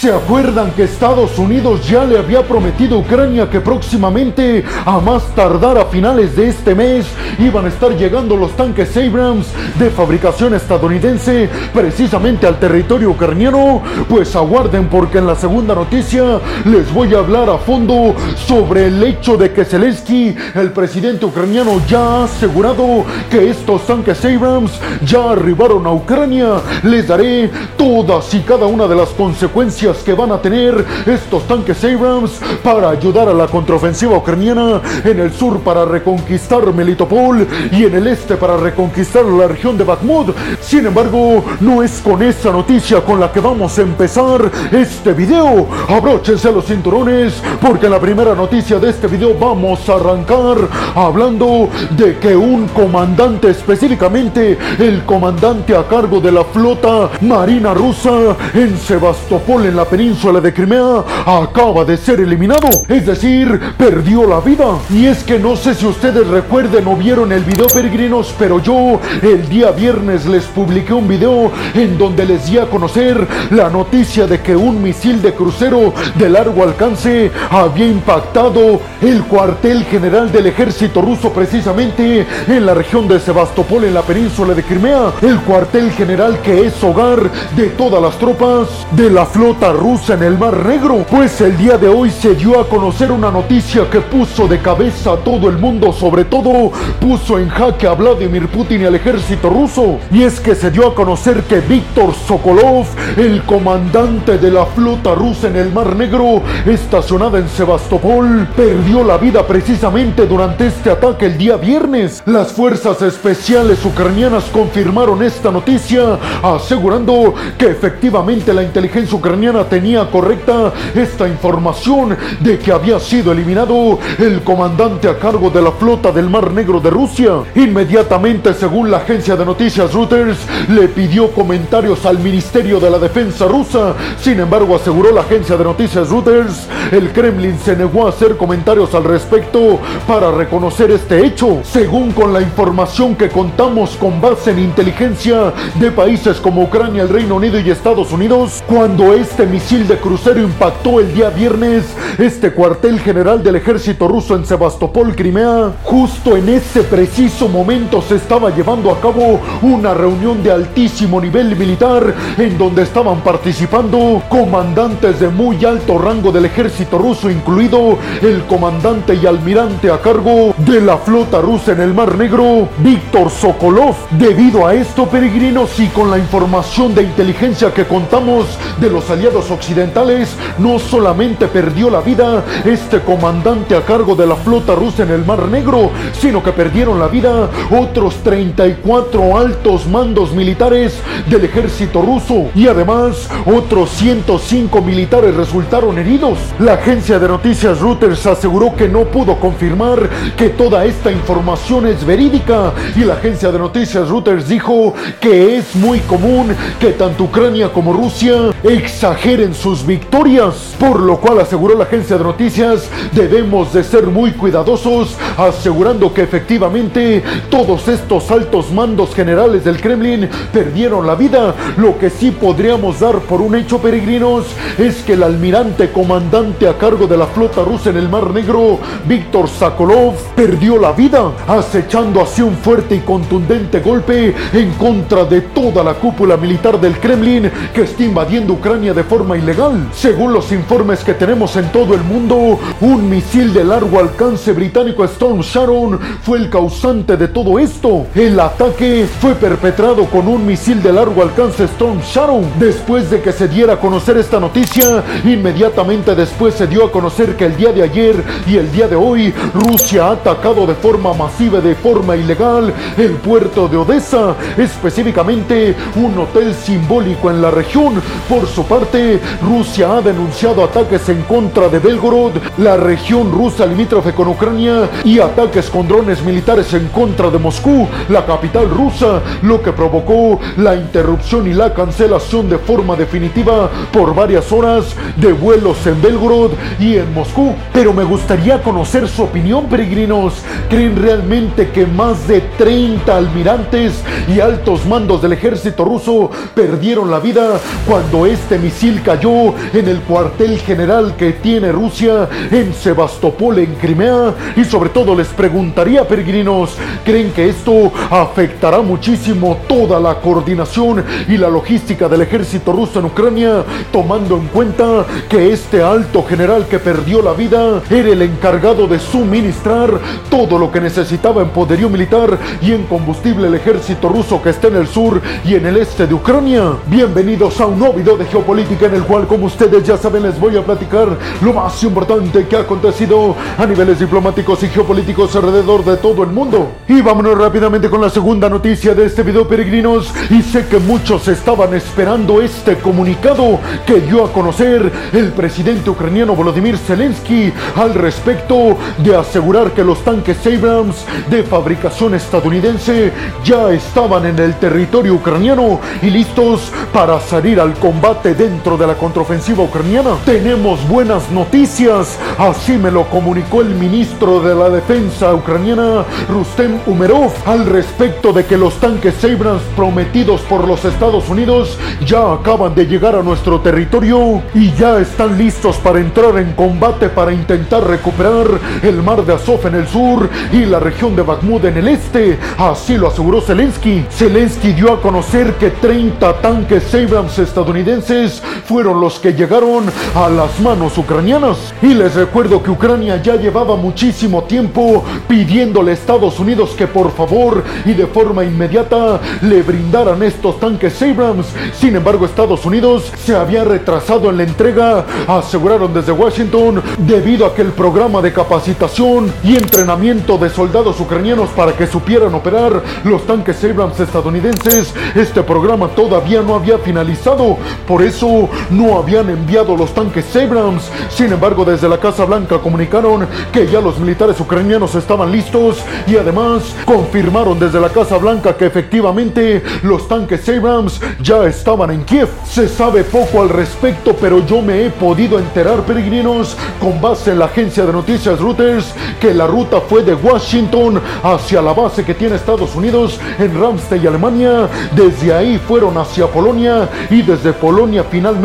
¿Se acuerdan que Estados Unidos ya le había prometido a Ucrania que próximamente, a más tardar a finales de este mes, iban a estar llegando los tanques Abrams de fabricación estadounidense precisamente al territorio ucraniano? Pues aguarden porque en la segunda noticia les voy a hablar a fondo sobre el hecho de que Zelensky, el presidente ucraniano, ya ha asegurado que estos tanques Abrams ya arribaron a Ucrania. Les daré todas y cada una de las consecuencias que van a tener estos tanques Abrams para ayudar a la contraofensiva ucraniana en el sur para reconquistar Melitopol y en el este para reconquistar la región de Bakhmut. Sin embargo, no es con esa noticia con la que vamos a empezar este video. Abróchense los cinturones porque en la primera noticia de este video vamos a arrancar hablando de que un comandante específicamente el comandante a cargo de la flota marina rusa en Sebastopol en la península de Crimea acaba de ser eliminado, es decir, perdió la vida. Y es que no sé si ustedes recuerden o vieron el video peregrinos, pero yo el día viernes les publiqué un video en donde les di a conocer la noticia de que un misil de crucero de largo alcance había impactado el cuartel general del ejército ruso precisamente en la región de Sebastopol en la península de Crimea, el cuartel general que es hogar de todas las tropas de la flota rusa en el Mar Negro. Pues el día de hoy se dio a conocer una noticia que puso de cabeza a todo el mundo, sobre todo puso en jaque a Vladimir Putin y al ejército ruso. Y es que se dio a conocer que Víctor Sokolov, el comandante de la flota rusa en el Mar Negro, estacionada en Sebastopol, perdió la vida precisamente durante este ataque el día viernes. Las fuerzas especiales ucranianas confirmaron esta noticia, asegurando que efectivamente la inteligencia ucraniana tenía correcta esta información de que había sido eliminado el comandante a cargo de la flota del Mar Negro de Rusia. Inmediatamente, según la agencia de noticias Reuters, le pidió comentarios al Ministerio de la Defensa rusa. Sin embargo, aseguró la agencia de noticias Reuters, el Kremlin se negó a hacer comentarios al respecto para reconocer este hecho. Según con la información que contamos con base en inteligencia de países como Ucrania, el Reino Unido y Estados Unidos, cuando este misil de crucero impactó el día viernes este cuartel general del ejército ruso en Sebastopol, Crimea, justo en ese preciso momento se estaba llevando a cabo una reunión de altísimo nivel militar en donde estaban participando comandantes de muy alto rango del ejército ruso, incluido el comandante y almirante a cargo de la flota rusa en el Mar Negro, Víctor Sokolov. Debido a esto, peregrinos, y con la información de inteligencia que contamos de los aliados occidentales, no solamente perdió la vida este comandante a cargo de la flota rusa en el Mar Negro, sino que perdieron la vida otros 34 altos mandos militares del ejército ruso y además otros 105 militares resultaron heridos. La agencia de noticias Reuters aseguró que no pudo confirmar que toda esta información es verídica y la agencia de noticias Reuters dijo que es muy común que tanto Ucrania como Rusia exageren sus victorias, por lo cual aseguró la agencia de noticias debemos de ser muy cuidadosos asegurando que efectivamente todos estos altos mandos generales del Kremlin perdieron la vida. Lo que sí podríamos dar por un hecho peregrinos es que el almirante comandante a cargo de la flota rusa en el Mar Negro, Víctor Sokolov, perdió la vida, acechando así un fuerte y contundente golpe en contra de toda la cúpula militar del Kremlin que está invadiendo Ucrania de forma ilegal. Según los informes que tenemos en todo el mundo, un misil de largo alcance británico Storm Sharon fue el causante de todo esto. El ataque fue perpetrado con un misil de largo alcance Storm Shadow. Después de que se diera a conocer esta noticia, inmediatamente después se dio a conocer que el día de ayer y el día de hoy Rusia ha atacado de forma masiva y de forma ilegal el puerto de Odessa, específicamente un hotel simbólico en la región. Por su parte, Rusia ha denunciado ataques en contra de Belgorod, la región rusa limítrofe con Ucrania, y ataques con drones militares en contra de Moscú, la capital rusa, lo que provocó la interrupción y la cancelación de forma definitiva por varias horas de vuelos en Belgorod y en Moscú. Pero me gustaría conocer su opinión, peregrinos. ¿Creen realmente que más de 30 almirantes y altos mandos del ejército ruso perdieron la vida cuando este misil cayó en el cuartel general que tiene Rusia en Sebastopol, en Crimea. Y sobre todo les preguntaría, peregrinos, ¿creen que esto afectará muchísimo toda la coordinación y la logística del ejército ruso en Ucrania, tomando en cuenta que este alto general que perdió la vida era el encargado de suministrar todo lo que necesitaba en poderío militar y en combustible el ejército ruso que está en el sur y en el este de Ucrania? Bienvenidos a un nuevo video de geopolítica en el cual, como ustedes ya saben, les voy a platicar lo más importante que ha acontecido a niveles diplomáticos y geopolíticos alrededor de todo el mundo. Y vámonos rápidamente con la segunda noticia de este video, peregrinos. Y sé que muchos estaban esperando este comunicado que dio a conocer el presidente ucraniano Volodymyr Zelensky al respecto de asegurar que los tanques Abrams de fabricación estadounidense ya estaban en el territorio ucraniano y listos para salir al combate dentro de la contraofensiva ucraniana. Tenemos buenas noticias, así me lo comunicó el ministro de la Defensa ucraniana Rustem Umerov al respecto de que los tanques Abrams prometidos por los Estados Unidos ya acaban de llegar a nuestro territorio y ya están listos para entrar en combate para intentar recuperar el mar de Azov en el sur y la región de Bakhmut en el este. Así lo aseguró Zelensky. Zelensky dio a conocer que 30 tanques Abrams estadounidenses fueron los que llegaron a las manos ucranianas. Y les recuerdo que Ucrania ya llevaba muchísimo tiempo pidiéndole a Estados Unidos que por favor y de forma inmediata le brindaran estos tanques Abrams. Sin embargo, Estados Unidos se había retrasado en la entrega, aseguraron desde Washington, debido a que el programa de capacitación y entrenamiento de soldados ucranianos para que supieran operar los tanques Abrams estadounidenses, este programa todavía no había finalizado, por eso no habían enviado los tanques Abrams. Sin embargo, desde la Casa Blanca comunicaron que ya los militares ucranianos estaban listos y además confirmaron desde la Casa Blanca que efectivamente los tanques Abrams ya estaban en Kiev. Se sabe poco al respecto, pero yo me he podido enterar, peregrinos, con base en la agencia de noticias Reuters, que la ruta fue de Washington hacia la base que tiene Estados Unidos en Ramstein, Alemania. Desde ahí fueron hacia Polonia y desde Polonia finalmente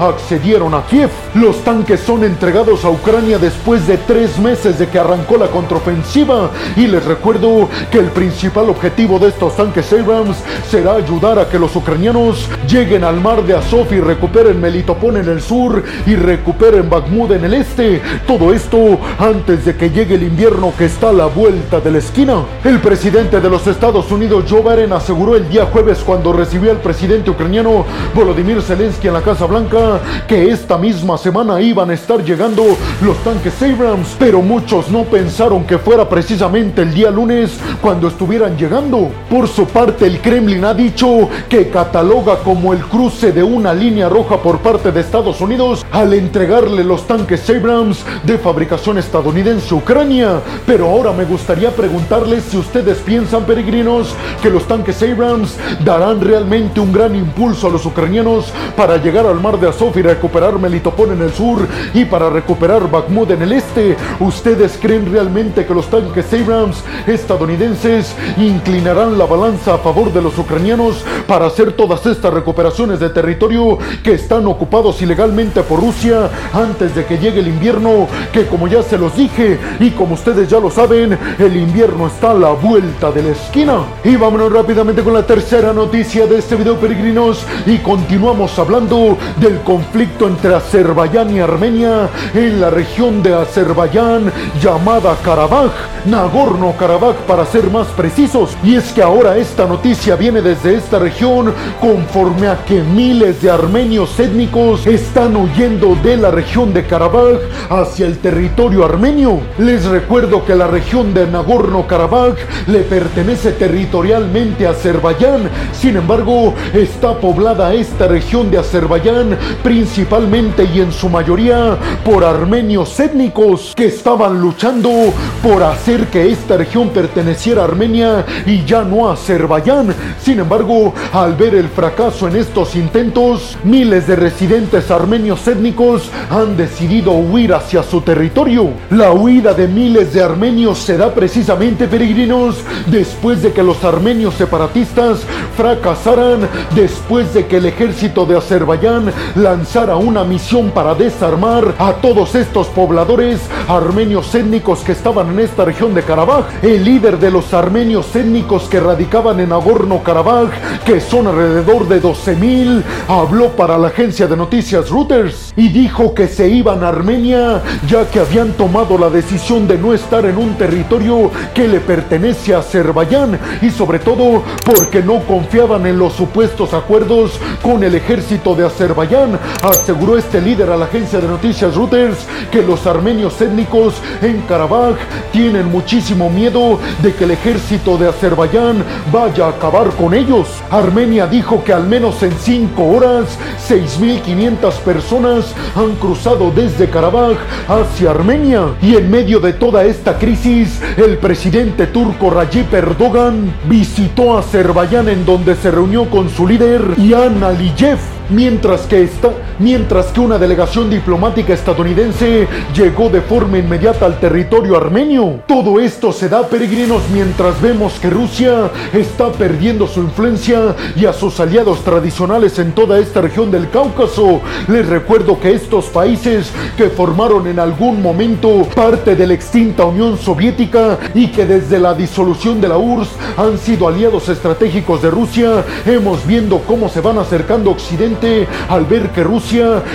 accedieron a Kiev. Los tanques son entregados a Ucrania después de tres meses de que arrancó la contraofensiva y les recuerdo que el principal objetivo de estos tanques Abrams será ayudar a que los ucranianos lleguen al mar de Azov y recuperen Melitopol en el sur y recuperen Bakhmut en el este. Todo esto antes de que llegue el invierno que está a la vuelta de la esquina. El presidente de los Estados Unidos, Joe Biden, aseguró el día jueves cuando recibió al presidente ucraniano Volodymyr Zelensky en la Casa Blanca que esta misma semana iban a estar llegando los tanques Abrams, pero muchos no pensaron que fuera precisamente el día lunes cuando estuvieran llegando. Por su parte, el Kremlin ha dicho que cataloga como el cruce de una línea roja por parte de Estados Unidos al entregarle los tanques Abrams de fabricación estadounidense a Ucrania. Pero ahora me gustaría preguntarles si ustedes piensan, peregrinos, que los tanques Abrams darán realmente un gran impulso a los ucranianos para llegar al mar de Azov y recuperar Melitopol en el sur y para recuperar Bakhmut en el este. ¿Ustedes creen realmente que los tanques Abrams estadounidenses inclinarán la balanza a favor de los ucranianos para hacer todas estas recuperaciones de territorio que están ocupados ilegalmente por Rusia antes de que llegue el invierno? Que como ya se los dije y como ustedes ya lo saben, el invierno está a la vuelta de la esquina. Y vámonos rápidamente con la tercera noticia de este video, peregrinos, y continuamos del conflicto entre Azerbaiyán y Armenia en la región de Azerbaiyán llamada Karabaj, Nagorno-Karabaj para ser más precisos. Y es que ahora esta noticia viene desde esta región conforme a que miles de armenios étnicos están huyendo de la región de Karabaj hacia el territorio armenio. Les recuerdo que la región de Nagorno-Karabaj le pertenece territorialmente a Azerbaiyán. Sin embargo, está poblada esta región de Azerbaiyán principalmente y en su mayoría por armenios étnicos que estaban luchando por hacer que esta región perteneciera a Armenia y ya no a Azerbaiyán. Sin embargo, al ver el fracaso en estos intentos, miles de residentes armenios étnicos han decidido huir hacia su territorio. La huida de miles de armenios se da precisamente, peregrinos, después de que los armenios separatistas fracasaran, después de que el ejército de Azerbaiyán Azerbaiyán lanzara una misión para desarmar a todos estos pobladores armenios étnicos que estaban en esta región de Karabaj. El líder de los armenios étnicos que radicaban en Nagorno-Karabaj, que son alrededor de 12.000, habló para la agencia de noticias Reuters y dijo que se iban a Armenia ya que habían tomado la decisión de no estar en un territorio que le pertenece a Azerbaiyán y sobre todo porque no confiaban en los supuestos acuerdos con el ejército de Azerbaiyán. Aseguró este líder a la agencia de noticias Reuters que los armenios étnicos en Karabaj tienen muchísimo miedo de que el ejército de Azerbaiyán vaya a acabar con ellos. Armenia dijo que al menos en cinco horas 6.500 personas han cruzado desde Karabaj hacia Armenia. Y en medio de toda esta crisis, el presidente turco Recep Erdogan visitó Azerbaiyán en donde se reunió con su líder Ian Aliyev mientras que, esta, mientras que una delegación diplomática estadounidense llegó de forma inmediata al territorio armenio. Todo esto se da, peregrinos, mientras vemos que Rusia está perdiendo su influencia y a sus aliados tradicionales en toda esta región del Cáucaso. Les recuerdo que estos países que formaron en algún momento parte de la extinta Unión Soviética y que desde la disolución de la URSS han sido aliados estratégicos de Rusia, hemos viendo cómo se van acercando Occidente al ver que Rusia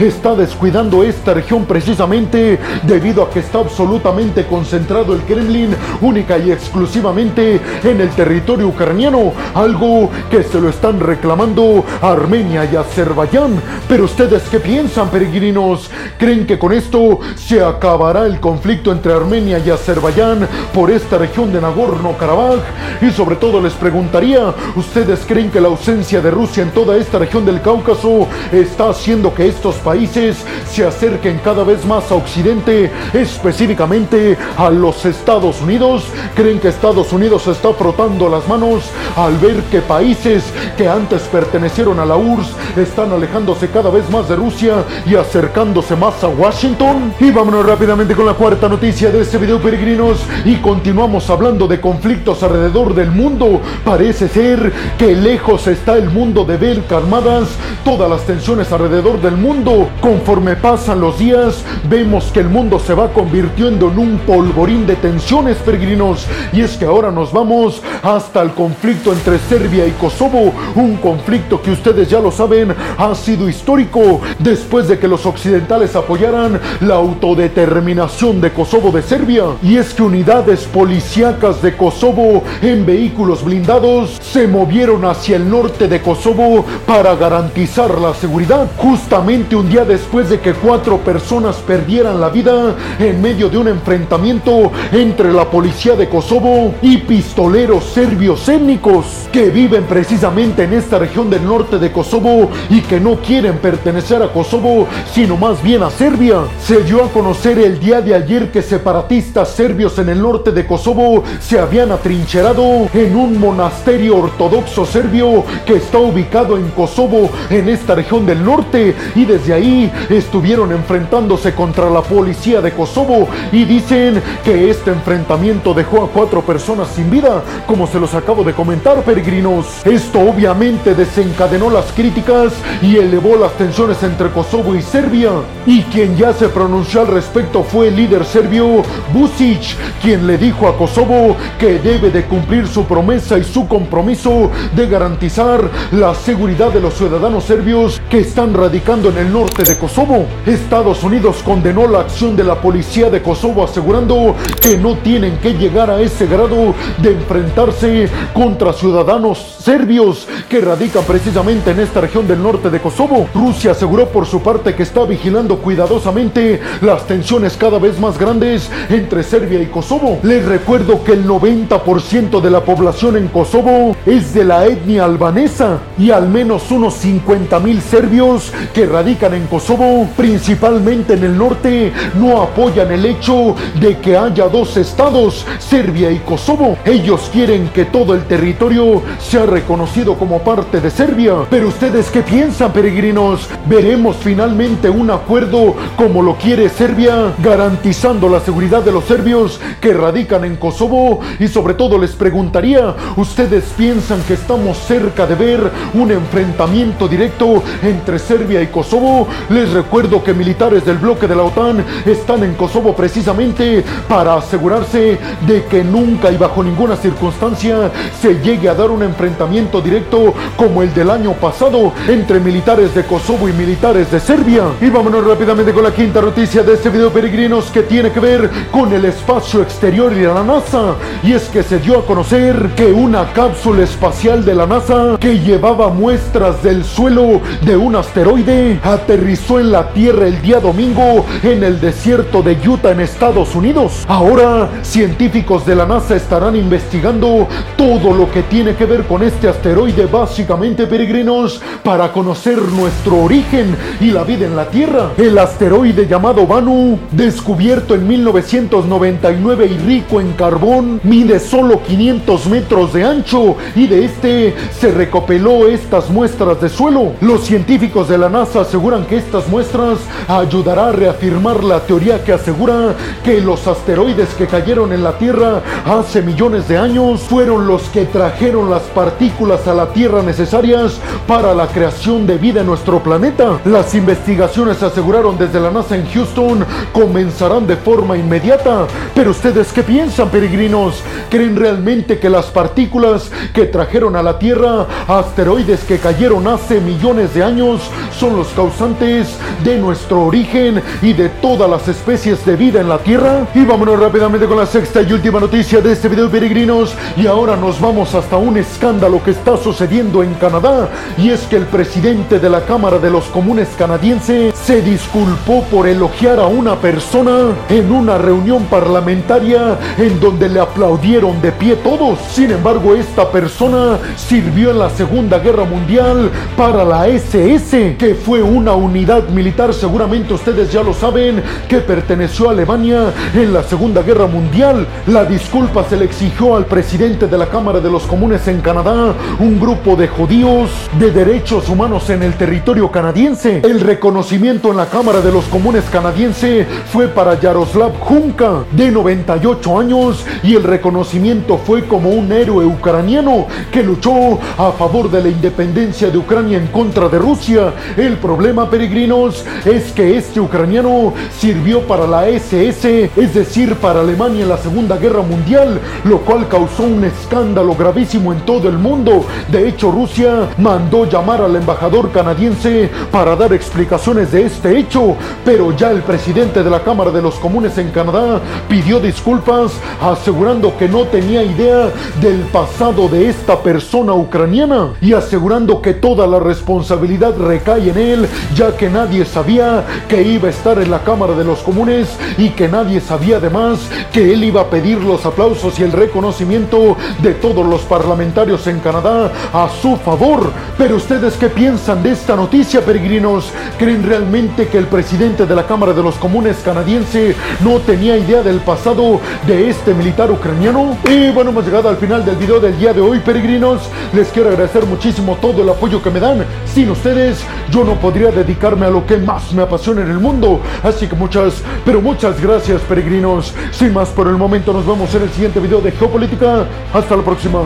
está descuidando esta región precisamente debido a que está absolutamente concentrado el Kremlin única y exclusivamente en el territorio ucraniano, algo que se lo están reclamando Armenia y Azerbaiyán. Pero ustedes qué piensan, peregrinos? ¿Creen que con esto se acabará el conflicto entre Armenia y Azerbaiyán por esta región de Nagorno-Karabaj? Y sobre todo les preguntaría, ¿ustedes creen que la ausencia de Rusia en toda esta región del Cáucaso está haciendo que estos países se acerquen cada vez más a Occidente, específicamente a los Estados Unidos. Creen que Estados Unidos está frotando las manos al ver que países que antes pertenecieron a la URSS están alejándose cada vez más de Rusia y acercándose más a Washington. Y vámonos rápidamente con la cuarta noticia de este video, peregrinos, y continuamos hablando de conflictos alrededor del mundo. Parece ser que lejos está el mundo de ver calmadas todas las tensiones alrededor del mundo. Conforme pasan los días, vemos que el mundo se va convirtiendo en un polvorín de tensiones, peregrinos. Y es que ahora nos vamos hasta el conflicto entre Serbia y Kosovo. Un conflicto que ustedes ya lo saben ha sido histórico después de que los occidentales apoyaran la autodeterminación de Kosovo de Serbia. Y es que unidades policíacas de Kosovo en vehículos blindados se movieron hacia el norte de Kosovo para garantizar la seguridad. Un día después de que cuatro personas perdieran la vida en medio de un enfrentamiento entre la policía de Kosovo y pistoleros serbios étnicos que viven precisamente en esta región del norte de Kosovo y que no quieren pertenecer a Kosovo, sino más bien a Serbia. Se dio a conocer el día de ayer que separatistas serbios en el norte de Kosovo se habían atrincherado en un monasterio ortodoxo serbio que está ubicado en Kosovo, en esta región del norte y desde ahí estuvieron enfrentándose contra la policía de Kosovo y dicen que este enfrentamiento dejó a cuatro personas sin vida, como se los acabo de comentar, peregrinos. Esto obviamente desencadenó las críticas y elevó las tensiones entre Kosovo y Serbia. Y quien ya se pronunció al respecto fue el líder serbio Busic, quien le dijo a Kosovo que debe de cumplir su promesa y su compromiso de garantizar la seguridad de los ciudadanos serbios que están radicando en el norte de Kosovo. Estados Unidos condenó la acción de la policía de Kosovo asegurando que no tienen que llegar a ese grado de enfrentarse contra ciudadanos serbios que radican precisamente en esta región del norte de Kosovo. Rusia aseguró por su parte que está vigilando cuidadosamente las tensiones cada vez más grandes entre Serbia y Kosovo. Les recuerdo que el 90% de la población en Kosovo es de la etnia albanesa y al menos unos 50 mil serbios que radican en Kosovo, principalmente en el norte, no apoyan el hecho de que haya dos estados, Serbia y Kosovo. Ellos quieren que todo el territorio sea reconocido como parte de Serbia. Pero ustedes qué piensan, peregrinos? ¿Veremos finalmente un acuerdo como lo quiere Serbia, garantizando la seguridad de los serbios que radican en Kosovo? Y sobre todo les preguntaría, ¿ustedes piensan que estamos cerca de ver un enfrentamiento directo entre Serbia y Kosovo? Les recuerdo que militares del bloque de la OTAN están en Kosovo precisamente para asegurarse de que nunca y bajo ninguna circunstancia se llegue a dar un enfrentamiento directo como el del año pasado entre militares de Kosovo y militares de Serbia. Y vámonos rápidamente con la quinta noticia de este video peregrinos que tiene que ver con el espacio exterior y la NASA. Y es que se dio a conocer que una cápsula espacial de la NASA que llevaba muestras del suelo de un asteroide aterrizó en la Tierra el día domingo en el desierto de Utah en Estados Unidos. Ahora, científicos de la NASA estarán investigando todo lo que tiene que ver con este asteroide, básicamente peregrinos, para conocer nuestro origen y la vida en la Tierra. El asteroide llamado Banu, descubierto en 1999 y rico en carbón, mide solo 500 metros de ancho y de este se recopiló estas muestras de suelo. Los científicos de la NASA aseguran que estas muestras ayudará a reafirmar la teoría que asegura que los asteroides que cayeron en la Tierra hace millones de años fueron los que trajeron las partículas a la Tierra necesarias para la creación de vida en nuestro planeta. Las investigaciones aseguraron desde la NASA en Houston comenzarán de forma inmediata. Pero ustedes qué piensan, peregrinos? ¿Creen realmente que las partículas que trajeron a la Tierra asteroides que cayeron hace millones de años son los causantes de nuestro origen y de todas las especies de vida en la Tierra? Y vámonos rápidamente con la sexta y última noticia de este video, peregrinos. Y ahora nos vamos hasta un escándalo que está sucediendo en Canadá. Y es que el presidente de la Cámara de los Comunes canadiense se disculpó por elogiar a una persona en una reunión parlamentaria en donde le aplaudieron de pie todos. Sin embargo, esta persona sirvió en la Segunda Guerra Mundial para la SS, que fue una unidad militar, seguramente ustedes ya lo saben, que perteneció a Alemania en la Segunda Guerra Mundial. La disculpa se le exigió al presidente de la Cámara de los Comunes en Canadá, un grupo de judíos de derechos humanos en el territorio canadiense. El reconocimiento en la Cámara de los Comunes canadiense fue para Yaroslav Junka, de 98 años, y el reconocimiento fue como un héroe ucraniano que luchó a favor de la independencia de Ucrania en contra de Rusia. El problema, peregrinos, es que este ucraniano sirvió para la SS, es decir, para Alemania en la Segunda Guerra Mundial, lo cual causó un escándalo gravísimo en todo el mundo. De hecho, Rusia mandó llamar al embajador canadiense para dar explicaciones de este hecho, pero ya el presidente de la Cámara de los Comunes en Canadá pidió disculpas asegurando que no tenía idea del pasado de esta persona ucraniana y asegurando que toda la responsabilidad recae en él, ya que nadie sabía que iba a estar en la Cámara de los Comunes y que nadie sabía además que él iba a pedir los aplausos y el reconocimiento de todos los parlamentarios en Canadá a su favor. Pero ustedes qué piensan de esta noticia, peregrinos? ¿Creen realmente que el presidente de la Cámara de los Comunes canadiense no tenía idea del pasado de este militar ucraniano? Y bueno, hemos llegado al final del video del día de hoy, peregrinos. Les quiero agradecer muchísimo todo el apoyo que me dan. Sin ustedes, yo no podría dedicarme a lo que más me apasiona en el mundo. Así que muchas, pero muchas gracias, peregrinos. Sin más por el momento, nos vemos en el siguiente video de Geopolítica. Hasta la próxima.